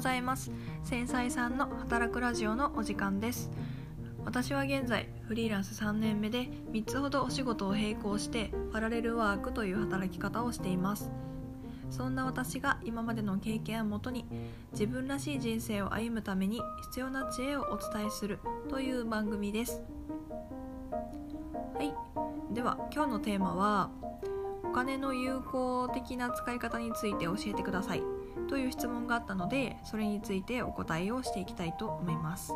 ございます。繊細さんの働くラジオのお時間です。私は現在フリーランス3年目で3つほどお仕事を並行してパラレルワークという働き方をしています。そんな私が今までの経験をもとに自分らしい人生を歩むために必要な知恵をお伝えするという番組です。はい。では今日のテーマはお金の有効的な使い方について教えてください。という質問があったのでそれについてお答えをしていきたいと思います。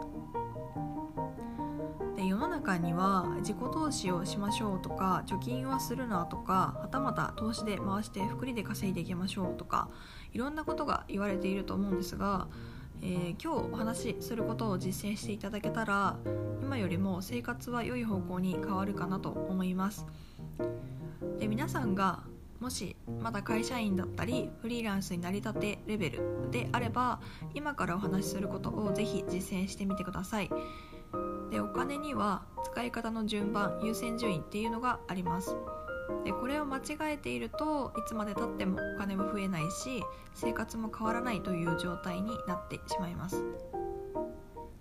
で世の中には自己投資をしましょうとか貯金はするなとかはたまた投資で回して福利で稼いでいきましょうとかいろんなことが言われていると思うんですが、えー、今日お話しすることを実践していただけたら今よりも生活は良い方向に変わるかなと思います。で皆さんがもしまだ会社員だったりフリーランスになりたてレベルであれば今からお話しすることをぜひ実践してみてください。でお金には使い方の順番優先順位っていうのがあります。でこれを間違えているといつまでたってもお金も増えないし生活も変わらないという状態になってしまいます。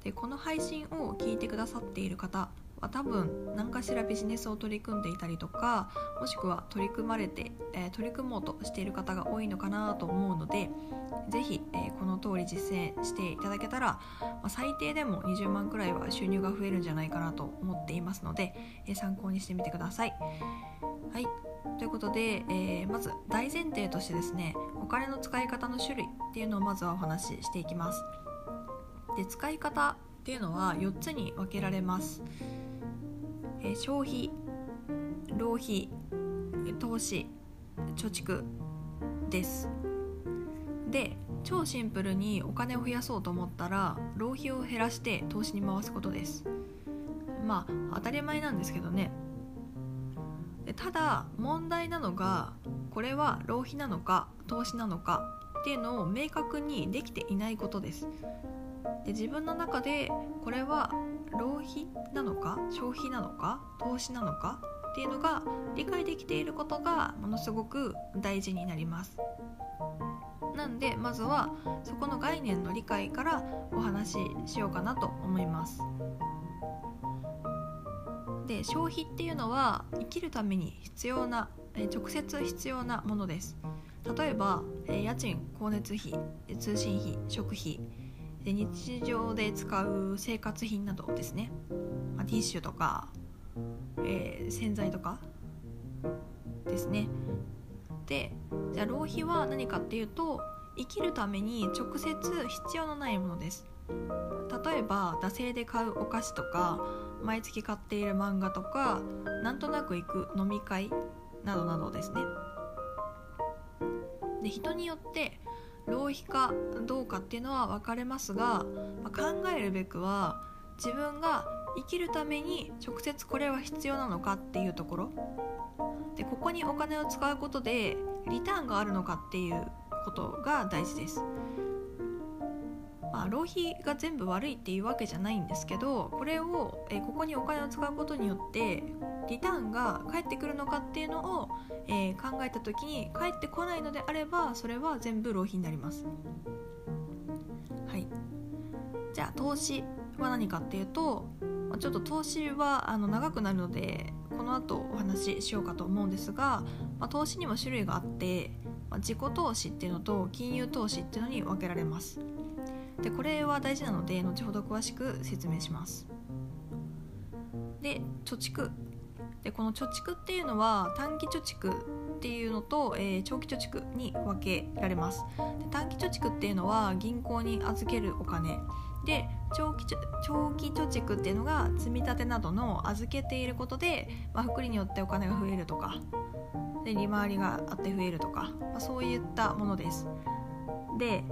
でこの配信を聞いてくださっている方まあ、多分何かしらビジネスを取り組んでいたりとかもしくは取り組まれて、えー、取り組もうとしている方が多いのかなと思うので是非、えー、この通り実践していただけたら、まあ、最低でも20万くらいは収入が増えるんじゃないかなと思っていますので、えー、参考にしてみてください。はいということで、え、まず大前提としてですねお金の使い方の種類っていうのをまずはお話ししていきます。で使い方っていうのは4つに分けられます。え消費浪費投資貯蓄です。で超シンプルにお金を増やそうと思ったら浪費を減らして投資に回すことです。まあ当たり前なんですけどね。でただ問題なのがこれは浪費なのか投資なのかっていうのを明確にできていないことです。で自分の中でこれは浪費なのか消費なのか投資なのかっていうのが理解できていることがものすごく大事になります。なんでまずはそこの概念の理解からお話ししようかなと思います。で消費っていうのは生きるために必要な直接必要なものです。例えば家賃光熱費通信費食費。で日常で使う生活品などですね、まあ、ティッシュとか、えー、洗剤とかですね。でじゃあ浪費は何かっていうと生きるために直接必要のないものです。例えば惰性で買うお菓子とか毎月買っている漫画とかなんとなく行く飲み会などなどですね。で人によって浪費かどうかっていうのは分かれますが、まあ、考えるべくは自分が生きるために直接これは必要なのかっていうところでここにお金を使うことでリターンがあるのかっていうことが大事です。まあ、浪費が全部悪いっていうわけじゃないんですけどこれを、えここにお金を使うことによってリターンが返ってくるのかっていうのを、え、考えた時に返ってこないのであればそれは全部浪費になります。はい、じゃあ投資は何かっていうとちょっと投資はあの長くなるのでこの後お話ししようかと思うんですが、まあ、投資にも種類があって、まあ、自己投資っていうのと金融投資っていうのに分けられます。でこれは大事なので後ほど詳しく説明します。で貯蓄。でこの貯蓄っていうのは短期貯蓄っていうのと、えー、長期貯蓄に分けられます。で短期貯蓄っていうのは銀行に預けるお金。で長期長期貯蓄っていうのが積み立てなどの預けていることで、まあ、福利によってお金が増えるとか。で利回りがあって増えるとか、まあ、そういったものです。で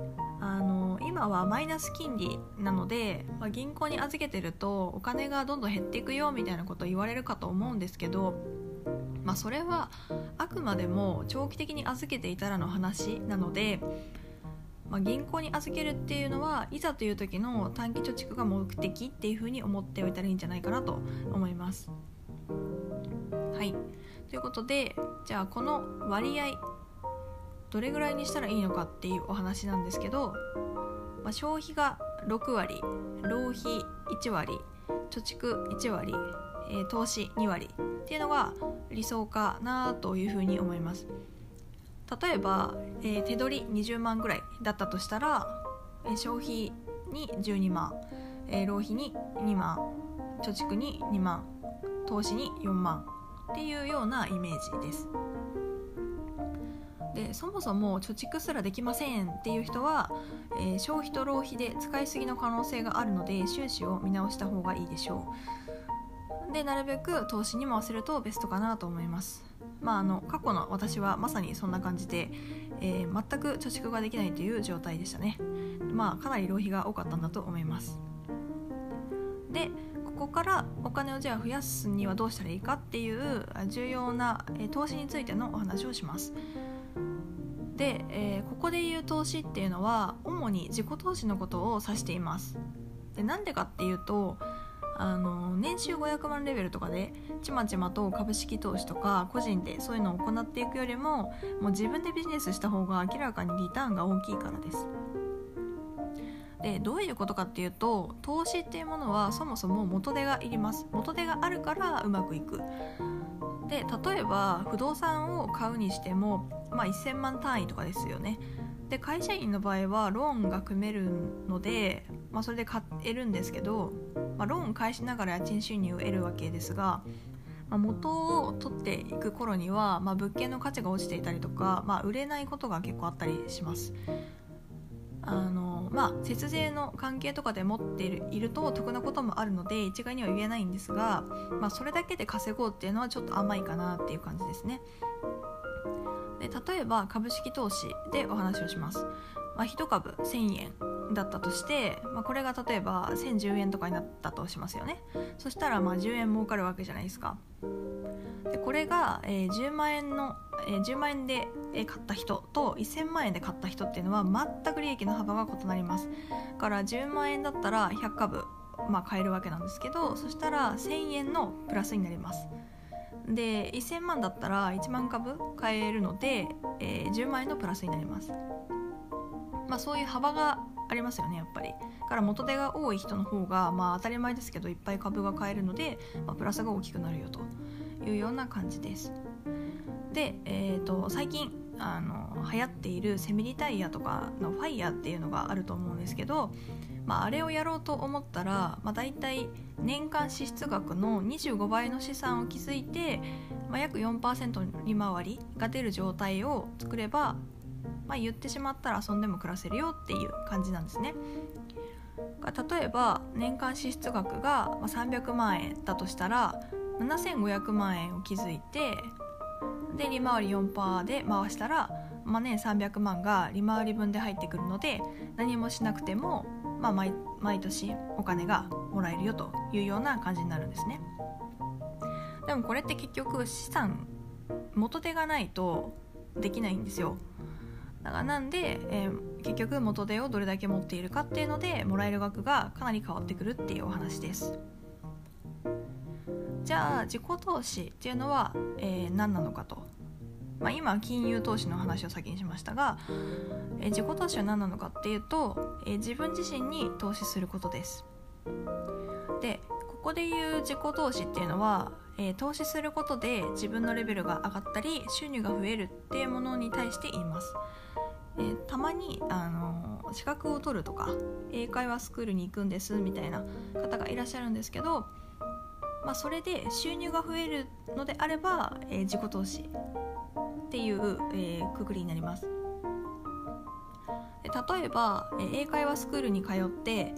あの今はマイナス金利なので、まあ、銀行に預けてるとお金がどんどん減っていくよみたいなことを言われるかと思うんですけど、まあ、それはあくまでも長期的に預けていたらの話なので、まあ、銀行に預けるっていうのはいざという時の短期貯蓄が目的っていうふうに思っておいたらいいんじゃないかなと思います。はいということでじゃあこの割合どれぐらいにしたらいいのかっていうお話なんですけどまあ、消費が6割浪費1割貯蓄1割、えー、投資2割っていうのが理想かなというふうに思います。例えば、えー、手取り20万ぐらいだったとしたら、えー、消費に12万、えー、浪費に2万貯蓄に2万投資に4万っていうようなイメージです。でそもそも貯蓄すらできませんっていう人は、えー、消費と浪費で使いすぎの可能性があるので収支を見直した方がいいでしょう。でなるべく投資に回せるとベストかなと思います。まああの過去の私はまさにそんな感じで、えー、全く貯蓄ができないという状態でしたね。まあかなり浪費が多かったんだと思います。でここからお金をじゃあ増やすにはどうしたらいいかっていう重要な投資についてのお話をします。で、えー、ここで言う投資っていうのは主に自己投資のことを指しています。でなんでかっていうとあの年収500万レベルとかでちまちまと株式投資とか個人でそういうのを行っていくよりももう自分でビジネスした方が明らかにリターンが大きいからです。でどういうことかっていうと投資っていうものはそもそも元手がいります。元手があるからうまくいく。で例えば不動産を買うにしても、まあ、1000万単位とかですよね。で会社員の場合はローンが組めるので、まあ、それで買えるんですけど、まあ、ローン返しながら家賃収入を得るわけですが、まあ、元を取っていく頃には、まあ、物件の価値が落ちていたりとか、まあ、売れないことが結構あったりします。あのまあ節税の関係とかで持っているいると得なこともあるので一概には言えないんですが、まあ、それだけで稼ごうっていうのはちょっと甘いかなっていう感じですね。で例えば株式投資でお話をします、まあ、1株1000円だったとして、まあ、これが例えば1010円とかになったとしますよね。そしたらまあ10円儲かるわけじゃないですか。でこれが、え、10万円の、え、10万円で買った人と1000万円で買った人っていうのは全く利益の幅が異なります。だから10万円だったら100株、まあ、買えるわけなんですけどそしたら1000円のプラスになります。で1000万だったら1万株買えるので、えー、10万円のプラスになります。まあそういう幅がありますよねやっぱり。から元手が多い人の方がまあ当たり前ですけどいっぱい株が買えるので、まあ、プラスが大きくなるよというような感じです。で、えーと、最近あの流行っているセミリタイヤとかのファイヤーっていうのがあると思うんですけど、まあ、あれをやろうと思ったら、まあ、大体年間支出額の25倍の資産を築いて、まあ、約4%利回りが出る状態を作れば、まあ、言ってしまったら遊んでも暮らせるよっていう感じなんですね。例えば年間支出額が300万円だとしたら7500万円を築いてで利回り4%で回したら、まあ、年300万が利回り分で入ってくるので何もしなくても、まあ毎、毎年お金がもらえるよというような感じになるんですね。でもこれって結局資産元手がないとできないんですよ。だからなんで、えー、結局元手をどれだけ持っているかっていうのでもらえる額がかなり変わってくるっていうお話です。じゃあ自己投資っていうのは、えー、何なのかと、まあ、今金融投資の話を先にしましたが、えー、自己投資は何なのかっていうと、えー、自分自身に投資することです。でここで言う自己投資っていうのは、えー、投資することで自分のレベルが上がったり収入が増えるっていうものに対して言います。えー、たまに、あの資格を取るとか英会話スクールに行くんですみたいな方がいらっしゃるんですけどまあ、それで収入が増えるのであれば、えー、自己投資っていう、えー、くくりになります。例えば、え、英会話スクールに通って、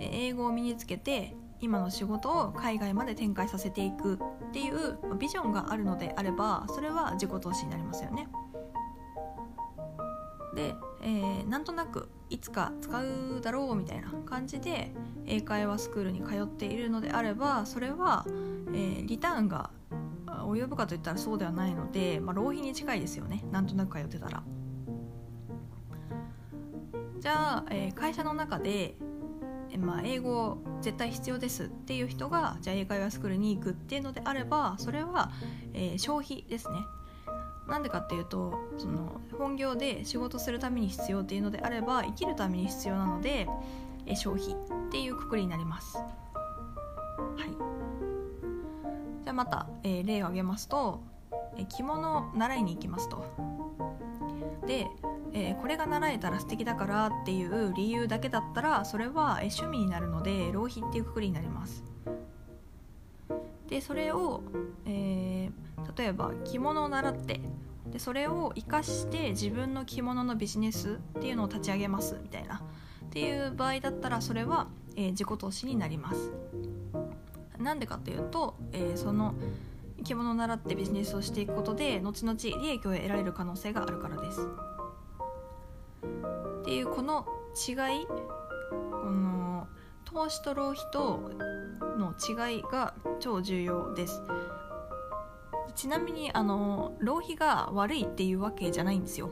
え、英語を身につけて今の仕事を海外まで展開させていくっていうビジョンがあるのであればそれは自己投資になりますよね。で、えー、なんとなくいつか使うだろうみたいな感じで英会話スクールに通っているのであればそれは、えー、リターンが及ぶかといったらそうではないので、まあ、浪費に近いですよね。なんとなく通ってたら。じゃあ、えー、会社の中で、えー、まあ、英語絶対必要ですっていう人がじゃあ英会話スクールに行くっていうのであればそれは、えー、消費ですね。なんでかっていうとその本業で仕事するために必要っていうのであれば生きるために必要なのでえ消費っていうくくりになります。はい。じゃあまた、えー、例を挙げますと、え着物を習いに行きますと。で、えー、これが習えたら素敵だからっていう理由だけだったらそれは、え趣味になるので浪費っていうくくりになります。でそれを、えー、例えば着物を習ってでそれを生かして自分の着物のビジネスっていうのを立ち上げますみたいな。っていう場合だったらそれは、えー、自己投資になります。なんでかっていうと、えー、その着物を習ってビジネスをしていくことで後々利益を得られる可能性があるからです。っていうこの違いこの投資と浪費との違いが超重要です。ちなみにあの浪費が悪いっていうわけじゃないんですよ、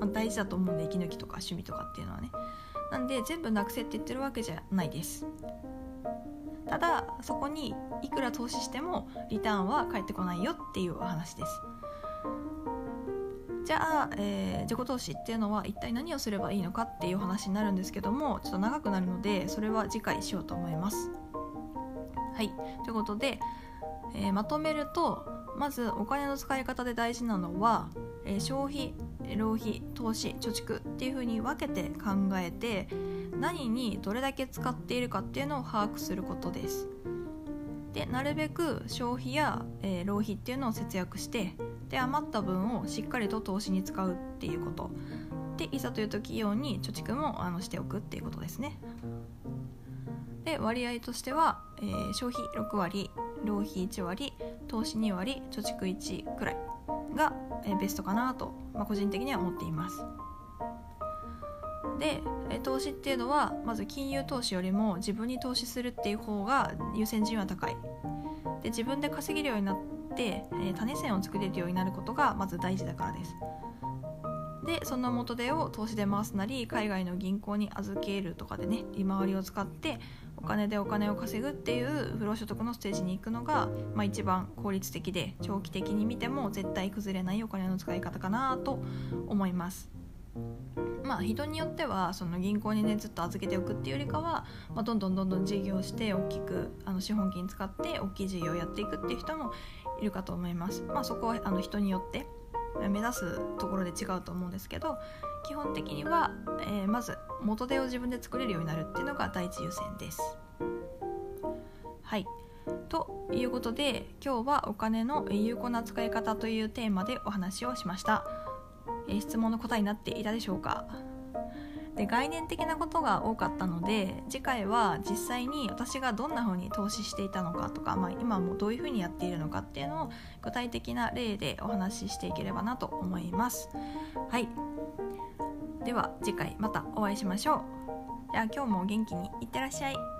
まあ、大事だと思うんで息抜きとか趣味とかっていうのはね。なんで全部なくせって言ってるわけじゃないです。ただそこにいくら投資してもリターンは返ってこないよっていうお話です。じゃあ、えー、自己投資っていうのは一体何をすればいいのかっていう話になるんですけどもちょっと長くなるのでそれは次回しようと思います。はい。ということで、えー、まとめるとまずお金の使い方で大事なのは、えー、消費浪費投資貯蓄っていうふうに分けて考えて何にどれだけ使っているかっていうのを把握することです。でなるべく消費や、えー、浪費っていうのを節約してで余った分をしっかりと投資に使うっていうこと。でいざという時用に貯蓄もあのしておくっていうことですね。で割合としては、えー、消費6割浪費1割投資2割貯蓄1くらいが、えー、ベストかなと、まあ、個人的には思っています。で、投資っていうのはまず金融投資よりも自分に投資するっていう方が優先順位は高いで自分で稼げるようになって、え、種銭を作れるようになることがまず大事だからですでその元手を投資で回すなり海外の銀行に預けるとかでね利回りを使ってお金でお金を稼ぐっていう不労所得のステージに行くのが、まあ、一番効率的で長期的に見ても絶対崩れないお金の使い方かなと思います。まあ、人によってはその銀行にねずっと預けておくっていうよりかは、まあ、どんどんどんどん事業して大きくあの資本金使って大きい事業をやっていくっていう人もいるかと思います。まあ、そこはあの人によって目指すところで違うと思うんですけど基本的には、えー、まず元手を自分で作れるようになるっていうのが第一優先です。はいということで今日はお金の有効な使い方というテーマでお話をしました、え、質問の答えになっていたでしょうか？で概念的なことが多かったので次回は実際に私がどんな風に投資していたのかとか、まあ、今もどういう風にやっているのかっていうのを具体的な例でお話ししていければなと思います。はい。では次回またお会いしましょう。じゃあ今日も元気にいってらっしゃい。